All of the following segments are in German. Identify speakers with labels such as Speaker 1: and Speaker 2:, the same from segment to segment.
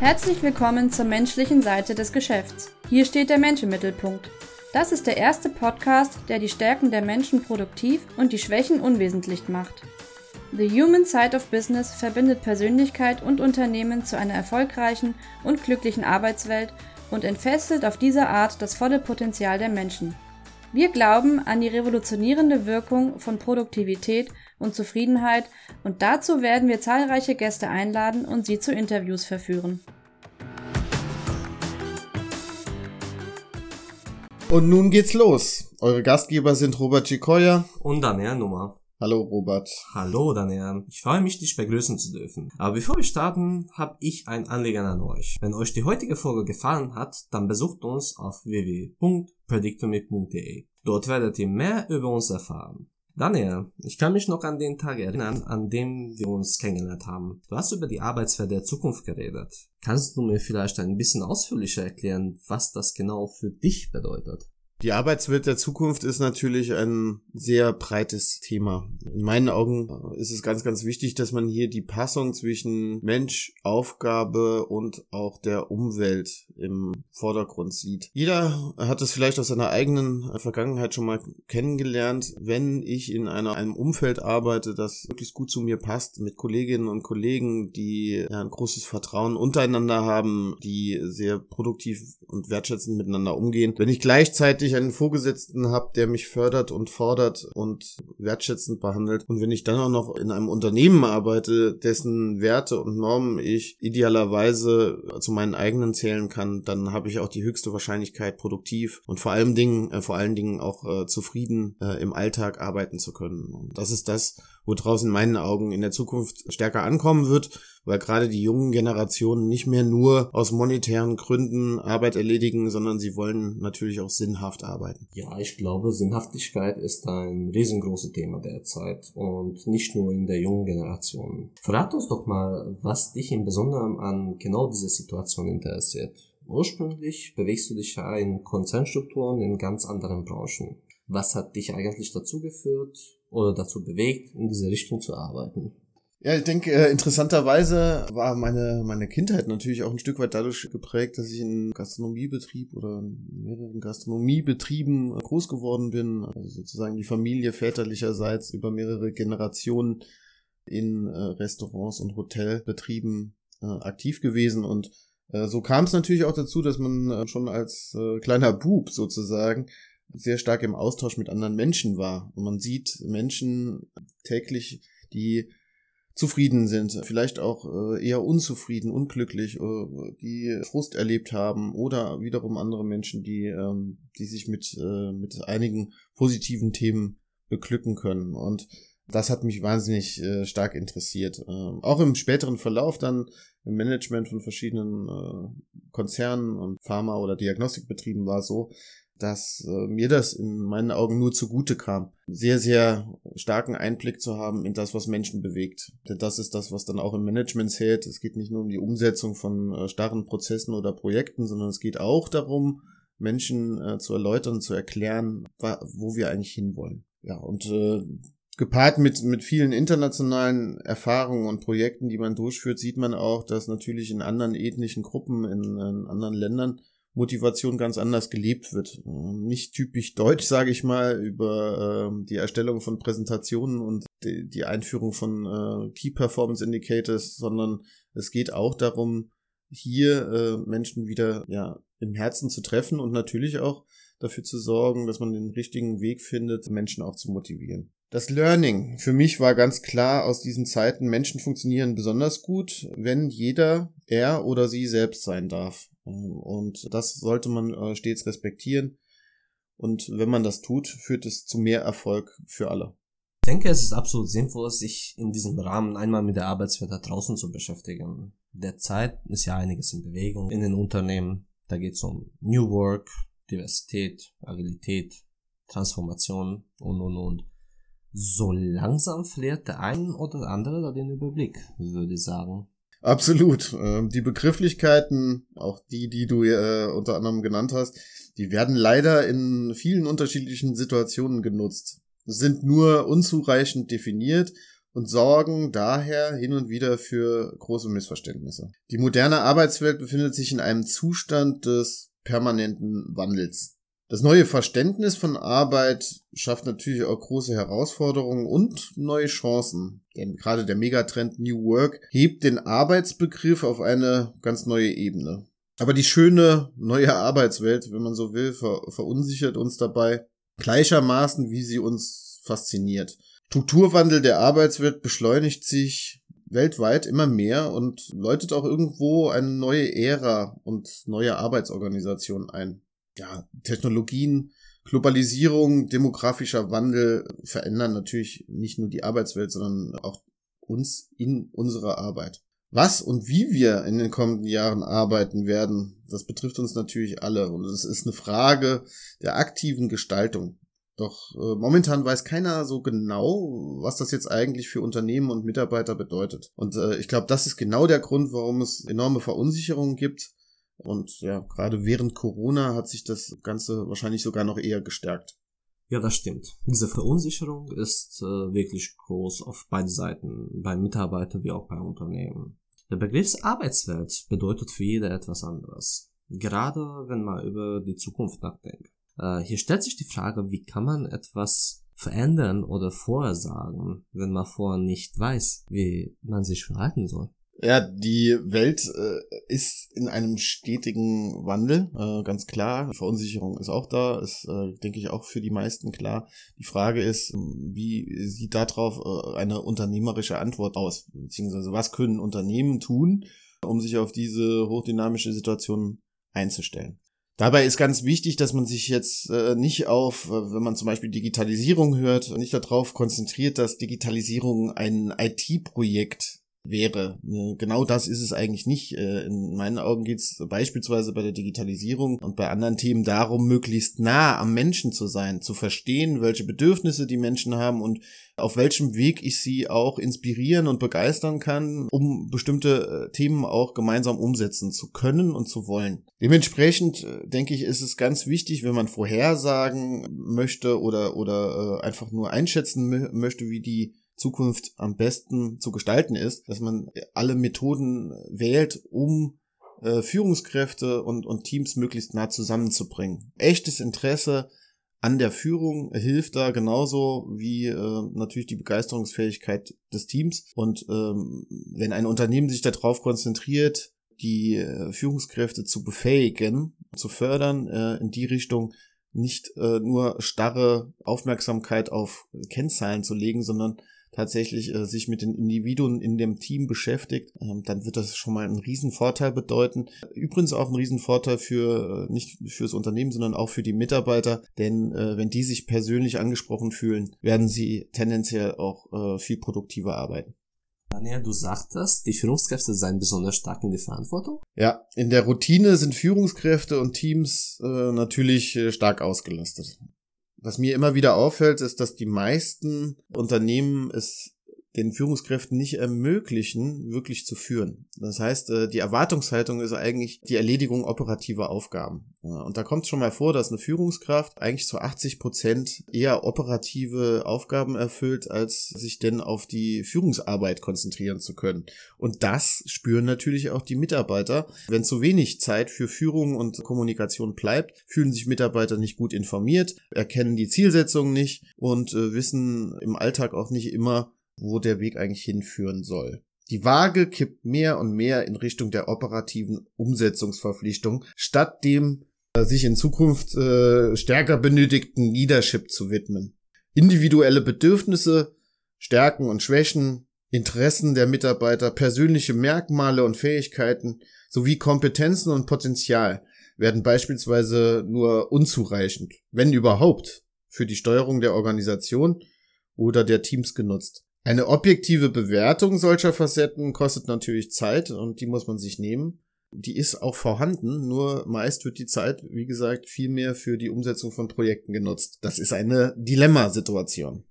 Speaker 1: Herzlich willkommen zur menschlichen Seite des Geschäfts. Hier steht der Mensch im Mittelpunkt. Das ist der erste Podcast, der die Stärken der Menschen produktiv und die Schwächen unwesentlich macht. The Human Side of Business verbindet Persönlichkeit und Unternehmen zu einer erfolgreichen und glücklichen Arbeitswelt und entfesselt auf diese Art das volle Potenzial der Menschen. Wir glauben an die revolutionierende Wirkung von Produktivität und Zufriedenheit und dazu werden wir zahlreiche Gäste einladen und sie zu Interviews verführen.
Speaker 2: Und nun geht's los. Eure Gastgeber sind Robert Gikoya
Speaker 3: und Daniel Nummer.
Speaker 2: Hallo Robert.
Speaker 3: Hallo Daniel. Ich freue mich, dich begrüßen zu dürfen. Aber bevor wir starten, habe ich ein Anliegen an euch. Wenn euch die heutige Folge gefallen hat, dann besucht uns auf www.predictomy.de. Dort werdet ihr mehr über uns erfahren. Daniel, ich kann mich noch an den Tag erinnern, an dem wir uns kennengelernt haben. Du hast über die Arbeitswelt der Zukunft geredet. Kannst du mir vielleicht ein bisschen ausführlicher erklären, was das genau für dich bedeutet?
Speaker 2: Die Arbeitswelt der Zukunft ist natürlich ein sehr breites Thema. In meinen Augen ist es ganz, ganz wichtig, dass man hier die Passung zwischen Mensch, Aufgabe und auch der Umwelt im Vordergrund sieht. Jeder hat es vielleicht aus seiner eigenen Vergangenheit schon mal kennengelernt. Wenn ich in einer, einem Umfeld arbeite, das wirklich gut zu mir passt, mit Kolleginnen und Kollegen, die ein großes Vertrauen untereinander haben, die sehr produktiv und wertschätzend miteinander umgehen, wenn ich gleichzeitig ich einen Vorgesetzten habe, der mich fördert und fordert und wertschätzend behandelt und wenn ich dann auch noch in einem Unternehmen arbeite, dessen Werte und Normen ich idealerweise zu meinen eigenen zählen kann, dann habe ich auch die höchste Wahrscheinlichkeit, produktiv und vor allem Dingen, äh, vor allen Dingen auch äh, zufrieden äh, im Alltag arbeiten zu können. Und das ist das, wo draußen in meinen Augen in der Zukunft stärker ankommen wird, weil gerade die jungen Generationen nicht mehr nur aus monetären Gründen Arbeit erledigen, sondern sie wollen natürlich auch sinnhaft arbeiten.
Speaker 3: Ja, ich glaube, Sinnhaftigkeit ist ein riesengroßes Thema derzeit und nicht nur in der jungen Generation. Verrat uns doch mal, was dich im Besonderen an genau dieser Situation interessiert. Ursprünglich bewegst du dich ja in Konzernstrukturen in ganz anderen Branchen. Was hat dich eigentlich dazu geführt oder dazu bewegt, in diese Richtung zu arbeiten?
Speaker 2: Ja, ich denke, äh, interessanterweise war meine, meine Kindheit natürlich auch ein Stück weit dadurch geprägt, dass ich in Gastronomiebetrieb oder in mehreren Gastronomiebetrieben groß geworden bin. Also sozusagen die Familie väterlicherseits über mehrere Generationen in äh, Restaurants und Hotelbetrieben äh, aktiv gewesen und äh, so kam es natürlich auch dazu, dass man äh, schon als äh, kleiner Bub sozusagen sehr stark im Austausch mit anderen Menschen war. Und man sieht Menschen täglich, die zufrieden sind, vielleicht auch äh, eher unzufrieden, unglücklich, äh, die Frust erlebt haben oder wiederum andere Menschen, die, ähm, die sich mit, äh, mit einigen positiven Themen beglücken können. Und das hat mich wahnsinnig stark interessiert. Ähm, auch im späteren Verlauf dann im Management von verschiedenen Konzernen und Pharma- oder Diagnostikbetrieben war so, dass äh, mir das in meinen Augen nur zugute kam, sehr, sehr starken Einblick zu haben in das, was Menschen bewegt. Denn das ist das, was dann auch im Management zählt. Es geht nicht nur um die Umsetzung von äh, starren Prozessen oder Projekten, sondern es geht auch darum, Menschen äh, zu erläutern, zu erklären, wo wir eigentlich hinwollen. Ja, und äh, gepaart mit, mit vielen internationalen Erfahrungen und Projekten, die man durchführt, sieht man auch, dass natürlich in anderen ethnischen Gruppen, in, in anderen Ländern Motivation ganz anders gelebt wird. Ähm, nicht typisch deutsch, sage ich mal, über äh, die Erstellung von Präsentationen und die, die Einführung von äh, Key Performance Indicators, sondern es geht auch darum, hier äh, Menschen wieder ja im Herzen zu treffen und natürlich auch dafür zu sorgen, dass man den richtigen Weg findet, Menschen auch zu motivieren. Das Learning für mich war ganz klar aus diesen Zeiten, Menschen funktionieren besonders gut, wenn jeder er oder sie selbst sein darf. Ähm, und das sollte man äh, stets respektieren. Und wenn man das tut, führt es zu mehr Erfolg für alle.
Speaker 3: Ich denke, es ist absolut sinnvoll, sich in diesem Rahmen einmal mit der Arbeitswelt da draußen zu beschäftigen. Derzeit ist ja einiges in Bewegung in den Unternehmen. Da geht es um New Work, Diversität, Agilität, Transformation und, und, und. So langsam verliert der ein oder andere da den Überblick, würde ich sagen.
Speaker 2: Absolut. Ähm, die Begrifflichkeiten, auch die, die du äh, unter anderem genannt hast, die werden leider in vielen unterschiedlichen Situationen genutzt, sind nur unzureichend definiert und sorgen daher hin und wieder für große Missverständnisse. Die moderne Arbeitswelt befindet sich in einem Zustand des permanenten Wandels. Das neue Verständnis von Arbeit schafft natürlich auch große Herausforderungen und neue Chancen. Denn gerade der Megatrend New Work hebt den Arbeitsbegriff auf eine ganz neue Ebene. Aber die schöne neue Arbeitswelt, wenn man so will, ver verunsichert uns dabei gleichermaßen, wie sie uns fasziniert. Strukturwandel der Arbeitswelt beschleunigt sich weltweit immer mehr und läutet auch irgendwo eine neue Ära und neue Arbeitsorganisation ein ja, Technologien, Globalisierung, demografischer Wandel verändern natürlich nicht nur die Arbeitswelt, sondern auch uns in unserer Arbeit. Was und wie wir in den kommenden Jahren arbeiten werden, das betrifft uns natürlich alle und es ist eine Frage der aktiven Gestaltung. Doch äh, momentan weiß keiner so genau, was das jetzt eigentlich für Unternehmen und Mitarbeiter bedeutet. Und äh, ich glaube, das ist genau der Grund, warum es enorme Verunsicherungen gibt und ja, gerade während Corona hat sich das Ganze wahrscheinlich sogar noch eher gestärkt.
Speaker 3: Ja, das stimmt. Diese Verunsicherung ist äh, wirklich groß auf beiden Seiten, bei Mitarbeitern wie auch bei Unternehmen. Der Begriff Arbeitswelt bedeutet für jeder etwas anderes. Gerade wenn man über die Zukunft nachdenkt. Äh, hier stellt sich die Frage, wie kann man etwas verändern oder vorhersagen, wenn man vorher nicht weiß, wie man sich verhalten soll.
Speaker 2: Ja, die Welt äh, ist in einem stetigen Wandel, äh, ganz klar. Die Verunsicherung ist auch da, ist, äh, denke ich, auch für die meisten klar. Die Frage ist, wie sieht darauf äh, eine unternehmerische Antwort aus? Beziehungsweise was können Unternehmen tun, um sich auf diese hochdynamische Situation einzustellen? Dabei ist ganz wichtig, dass man sich jetzt äh, nicht auf, äh, wenn man zum Beispiel Digitalisierung hört, nicht darauf konzentriert, dass Digitalisierung ein IT-Projekt wäre. Ne, genau das ist es eigentlich nicht. Äh, in meinen Augen geht es beispielsweise bei der Digitalisierung und bei anderen Themen darum, möglichst nah am Menschen zu sein, zu verstehen, welche Bedürfnisse die Menschen haben und auf welchem Weg ich sie auch inspirieren und begeistern kann, um bestimmte äh, Themen auch gemeinsam umsetzen zu können und zu wollen. Dementsprechend äh, denke ich, ist es ganz wichtig, wenn man vorhersagen möchte oder oder einfach nur einschätzen möchte, wie die Zukunft am besten zu gestalten ist, dass man alle Methoden wählt, um äh, Führungskräfte und, und Teams möglichst nah zusammenzubringen. Echtes Interesse an der Führung hilft da genauso wie äh, natürlich die Begeisterungsfähigkeit des Teams. Und ähm, wenn ein Unternehmen sich darauf konzentriert, die äh, Führungskräfte zu befähigen, zu fördern, äh, in die Richtung nicht äh, nur starre Aufmerksamkeit auf Kennzahlen zu legen, sondern tatsächlich äh, sich mit den Individuen in dem Team beschäftigt, ähm, dann wird das schon mal einen riesen Vorteil bedeuten. Übrigens auch einen riesen Vorteil für äh, nicht fürs Unternehmen, sondern auch für die Mitarbeiter, denn äh, wenn die sich persönlich angesprochen fühlen, werden sie tendenziell auch äh, viel produktiver arbeiten.
Speaker 3: Daniel, du sagtest, die Führungskräfte seien besonders stark in der Verantwortung?
Speaker 2: Ja, in der Routine sind Führungskräfte und Teams äh, natürlich äh, stark ausgelastet. Was mir immer wieder auffällt, ist, dass die meisten Unternehmen es den Führungskräften nicht ermöglichen, wirklich zu führen. Das heißt, äh, die Erwartungshaltung ist eigentlich die Erledigung operativer Aufgaben. Und da kommt es schon mal vor, dass eine Führungskraft eigentlich zu 80 Prozent eher operative Aufgaben erfüllt, als sich denn auf die Führungsarbeit konzentrieren zu können. Und das spüren natürlich auch die Mitarbeiter. Wenn zu wenig Zeit für Führung und Kommunikation bleibt, fühlen sich Mitarbeiter nicht gut informiert, erkennen die Zielsetzungen nicht und äh, wissen im Alltag auch nicht immer, wo der Weg eigentlich hinführen soll. Die Waage kippt mehr und mehr in Richtung der operativen Umsetzungsverpflichtung, statt dem äh, sich in Zukunft äh, stärker benötigten Leadership zu widmen. Individuelle Bedürfnisse, Stärken und Schwächen, Interessen der Mitarbeiter, persönliche Merkmale und Fähigkeiten sowie Kompetenzen und Potenzial werden beispielsweise nur unzureichend, wenn überhaupt, für die Steuerung der Organisation oder der Teams genutzt. Eine objektive Bewertung solcher Facetten kostet natürlich Zeit und die muss man sich nehmen. Die ist auch vorhanden, nur meist wird die Zeit, wie gesagt, viel mehr für die Umsetzung von Projekten genutzt. Das ist eine Dilemmasituation.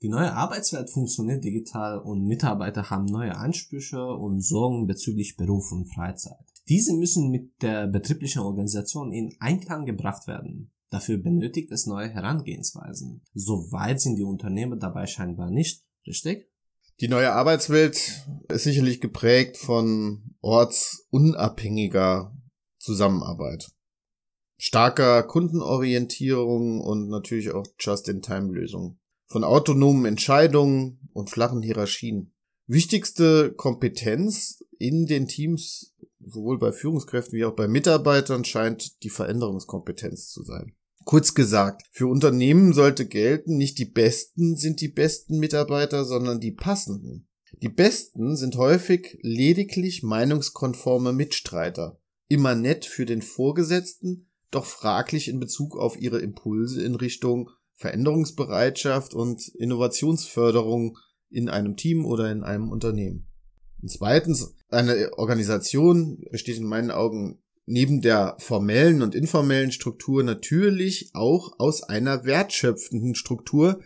Speaker 3: Die neue Arbeitswelt funktioniert digital und Mitarbeiter haben neue Ansprüche und Sorgen bezüglich Beruf und Freizeit. Diese müssen mit der betrieblichen Organisation in Einklang gebracht werden. Dafür benötigt es neue Herangehensweisen. Soweit sind die Unternehmen dabei scheinbar nicht Richtig?
Speaker 2: Die neue Arbeitswelt ist sicherlich geprägt von ortsunabhängiger Zusammenarbeit, starker Kundenorientierung und natürlich auch Just-in-Time-Lösungen, von autonomen Entscheidungen und flachen Hierarchien. Wichtigste Kompetenz in den Teams, sowohl bei Führungskräften wie auch bei Mitarbeitern, scheint die Veränderungskompetenz zu sein. Kurz gesagt, für Unternehmen sollte gelten, nicht die Besten sind die besten Mitarbeiter, sondern die passenden. Die Besten sind häufig lediglich meinungskonforme Mitstreiter, immer nett für den Vorgesetzten, doch fraglich in Bezug auf ihre Impulse in Richtung Veränderungsbereitschaft und Innovationsförderung in einem Team oder in einem Unternehmen. Und zweitens, eine Organisation besteht in meinen Augen neben der formellen und informellen Struktur natürlich auch aus einer wertschöpfenden Struktur,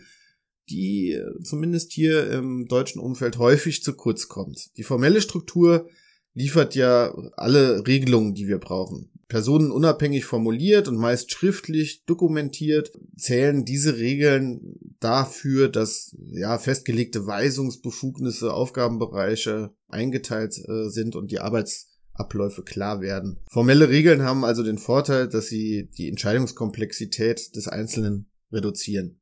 Speaker 2: die äh, zumindest hier im deutschen Umfeld häufig zu kurz kommt. Die formelle Struktur liefert ja alle Regelungen, die wir brauchen. Personenunabhängig formuliert und meist schriftlich dokumentiert, zählen diese Regeln dafür, dass ja festgelegte Weisungsbefugnisse, Aufgabenbereiche eingeteilt äh, sind und die Arbeits Abläufe klar werden. Formelle Regeln haben also den Vorteil, dass sie die Entscheidungskomplexität des Einzelnen reduzieren.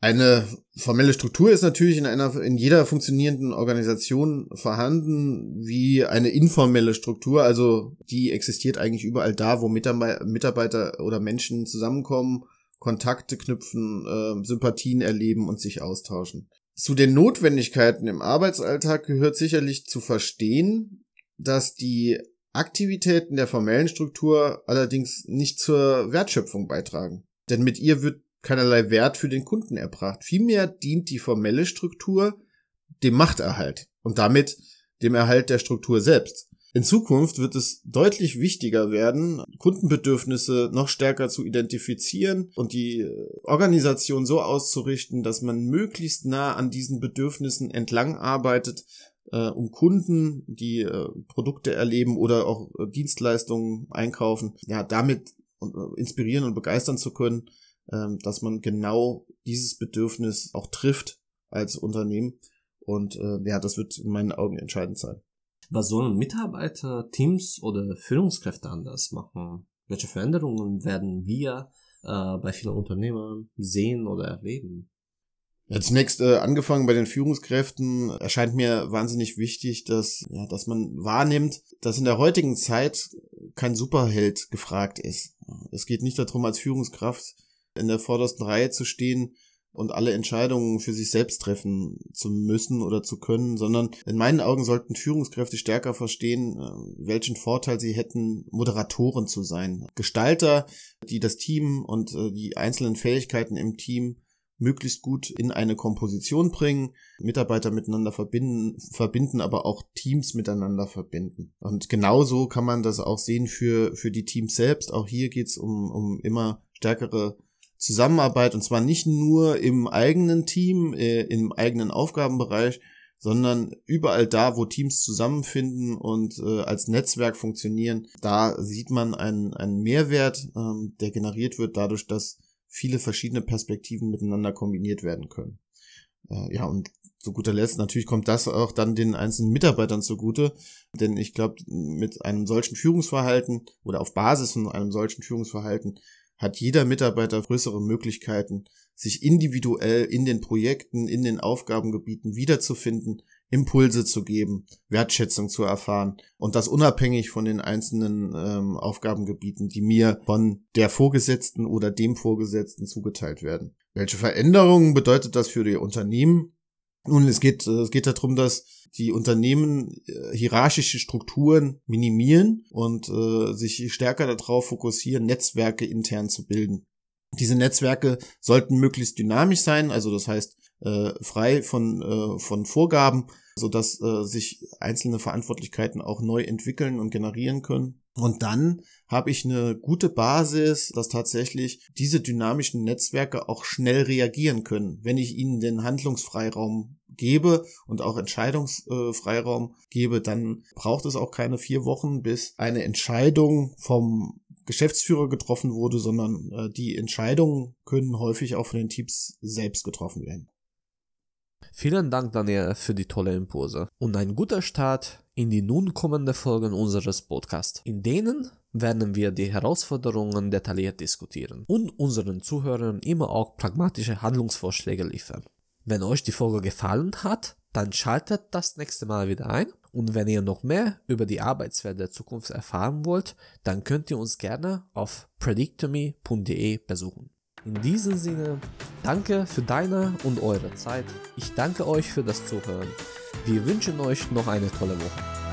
Speaker 2: Eine formelle Struktur ist natürlich in einer, in jeder funktionierenden Organisation vorhanden, wie eine informelle Struktur, also die existiert eigentlich überall da, wo Mitarbeiter oder Menschen zusammenkommen, Kontakte knüpfen, äh, Sympathien erleben und sich austauschen. Zu den Notwendigkeiten im Arbeitsalltag gehört sicherlich zu verstehen, dass die Aktivitäten der formellen Struktur allerdings nicht zur Wertschöpfung beitragen. Denn mit ihr wird keinerlei Wert für den Kunden erbracht. Vielmehr dient die formelle Struktur dem Machterhalt und damit dem Erhalt der Struktur selbst. In Zukunft wird es deutlich wichtiger werden, Kundenbedürfnisse noch stärker zu identifizieren und die Organisation so auszurichten, dass man möglichst nah an diesen Bedürfnissen entlang arbeitet, äh, um Kunden, die äh, Produkte erleben oder auch äh, Dienstleistungen einkaufen, ja, damit äh, inspirieren und begeistern zu können, äh, dass man genau dieses Bedürfnis auch trifft als Unternehmen. Und äh, ja, das wird in meinen Augen entscheidend sein.
Speaker 3: Was sollen Mitarbeiter, Teams oder Führungskräfte anders machen? Welche Veränderungen werden wir äh, bei vielen Unternehmern sehen oder erleben?
Speaker 2: Ja, zunächst äh, angefangen bei den Führungskräften erscheint mir wahnsinnig wichtig, dass ja, dass man wahrnimmt, dass in der heutigen Zeit kein Superheld gefragt ist. Es geht nicht darum, als Führungskraft in der vordersten Reihe zu stehen und alle Entscheidungen für sich selbst treffen zu müssen oder zu können, sondern in meinen Augen sollten Führungskräfte stärker verstehen, äh, welchen Vorteil sie hätten, Moderatoren zu sein. Gestalter, die das Team und äh, die einzelnen Fähigkeiten im Team möglichst gut in eine Komposition bringen, Mitarbeiter miteinander verbinden, verbinden, aber auch Teams miteinander verbinden. Und genauso kann man das auch sehen für, für die Teams selbst. Auch hier geht's um, um immer stärkere Zusammenarbeit und zwar nicht nur im eigenen Team, äh, im eigenen Aufgabenbereich, sondern überall da, wo Teams zusammenfinden und äh, als Netzwerk funktionieren, da sieht man einen, einen Mehrwert, ähm, der generiert wird dadurch, dass viele verschiedene Perspektiven miteinander kombiniert werden können. Äh, ja, und zu guter Letzt, natürlich kommt das auch dann den einzelnen Mitarbeitern zugute, denn ich glaube, mit einem solchen Führungsverhalten oder auf Basis von einem solchen Führungsverhalten hat jeder Mitarbeiter größere Möglichkeiten, sich individuell in den Projekten, in den Aufgabengebieten wiederzufinden Impulse zu geben, Wertschätzung zu erfahren und das unabhängig von den einzelnen ähm, Aufgabengebieten, die mir von der Vorgesetzten oder dem Vorgesetzten zugeteilt werden. Welche Veränderungen bedeutet das für die Unternehmen? Nun, es geht, es geht darum, dass die Unternehmen äh, hierarchische Strukturen minimieren und äh, sich stärker darauf fokussieren, Netzwerke intern zu bilden. Diese Netzwerke sollten möglichst dynamisch sein, also das heißt äh, frei von, äh, von Vorgaben, so dass äh, sich einzelne Verantwortlichkeiten auch neu entwickeln und generieren können. Und dann habe ich eine gute Basis, dass tatsächlich diese dynamischen Netzwerke auch schnell reagieren können, wenn ich ihnen den Handlungsfreiraum gebe und auch Entscheidungsfreiraum gebe, dann braucht es auch keine vier Wochen, bis eine Entscheidung vom Geschäftsführer getroffen wurde, sondern äh, die Entscheidungen können häufig auch von den Teams selbst getroffen werden.
Speaker 3: Vielen Dank, Daniel, für die tolle Impulse und ein guter Start in die nun kommende Folgen unseres Podcasts, in denen werden wir die Herausforderungen detailliert diskutieren und unseren Zuhörern immer auch pragmatische Handlungsvorschläge liefern. Wenn euch die Folge gefallen hat, dann schaltet das nächste Mal wieder ein. Und wenn ihr noch mehr über die Arbeitswelt der Zukunft erfahren wollt, dann könnt ihr uns gerne auf predictomy.de besuchen. In diesem Sinne, danke für deine und eure Zeit. Ich danke euch für das Zuhören. Wir wünschen euch noch eine tolle Woche.